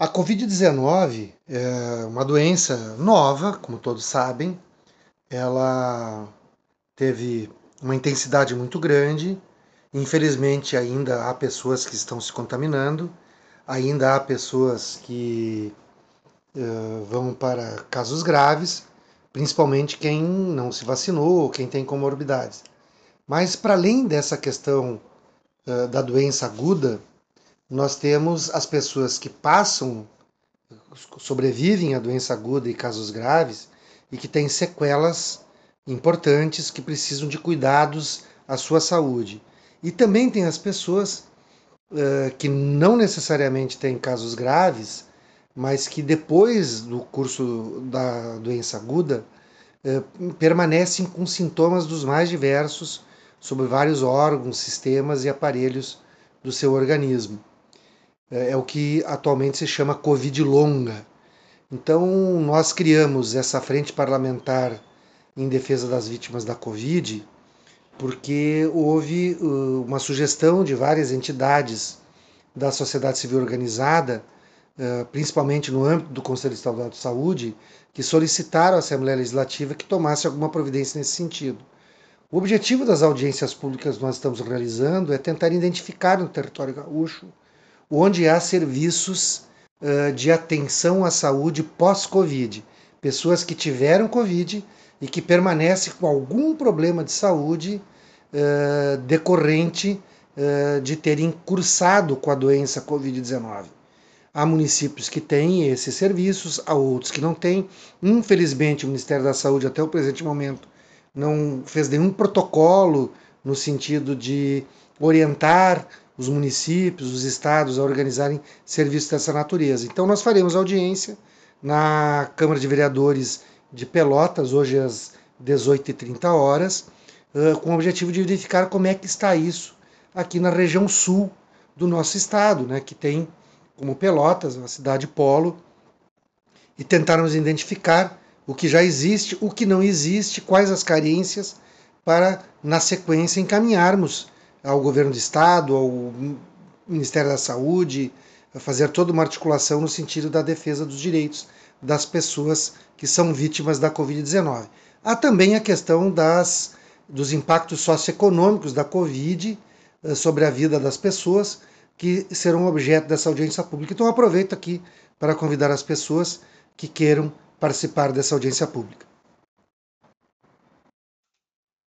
A Covid-19 é uma doença nova, como todos sabem. Ela teve uma intensidade muito grande. Infelizmente, ainda há pessoas que estão se contaminando, ainda há pessoas que uh, vão para casos graves, principalmente quem não se vacinou, quem tem comorbidades. Mas, para além dessa questão uh, da doença aguda, nós temos as pessoas que passam, sobrevivem à doença aguda e casos graves e que têm sequelas importantes que precisam de cuidados à sua saúde. E também tem as pessoas uh, que não necessariamente têm casos graves, mas que depois do curso da doença aguda uh, permanecem com sintomas dos mais diversos sobre vários órgãos, sistemas e aparelhos do seu organismo. É, é o que atualmente se chama Covid longa. Então, nós criamos essa frente parlamentar em defesa das vítimas da Covid, porque houve uh, uma sugestão de várias entidades da sociedade civil organizada, uh, principalmente no âmbito do Conselho Estadual de Saúde, que solicitaram à Assembleia Legislativa que tomasse alguma providência nesse sentido. O objetivo das audiências públicas que nós estamos realizando é tentar identificar no território gaúcho onde há serviços uh, de atenção à saúde pós-Covid. Pessoas que tiveram Covid e que permanecem com algum problema de saúde uh, decorrente uh, de terem cursado com a doença Covid-19. Há municípios que têm esses serviços, há outros que não têm. Infelizmente, o Ministério da Saúde, até o presente momento, não fez nenhum protocolo no sentido de orientar os municípios, os estados a organizarem serviços dessa natureza. Então nós faremos audiência na Câmara de Vereadores de Pelotas, hoje às 18h30 horas, com o objetivo de verificar como é que está isso aqui na região sul do nosso estado, né, que tem como Pelotas, uma cidade polo, e tentarmos identificar o que já existe, o que não existe, quais as carências, para, na sequência, encaminharmos ao governo do estado, ao Ministério da Saúde, fazer toda uma articulação no sentido da defesa dos direitos das pessoas que são vítimas da Covid-19. Há também a questão das, dos impactos socioeconômicos da Covid eh, sobre a vida das pessoas que serão objeto dessa audiência pública. Então aproveito aqui para convidar as pessoas que queiram participar dessa audiência pública.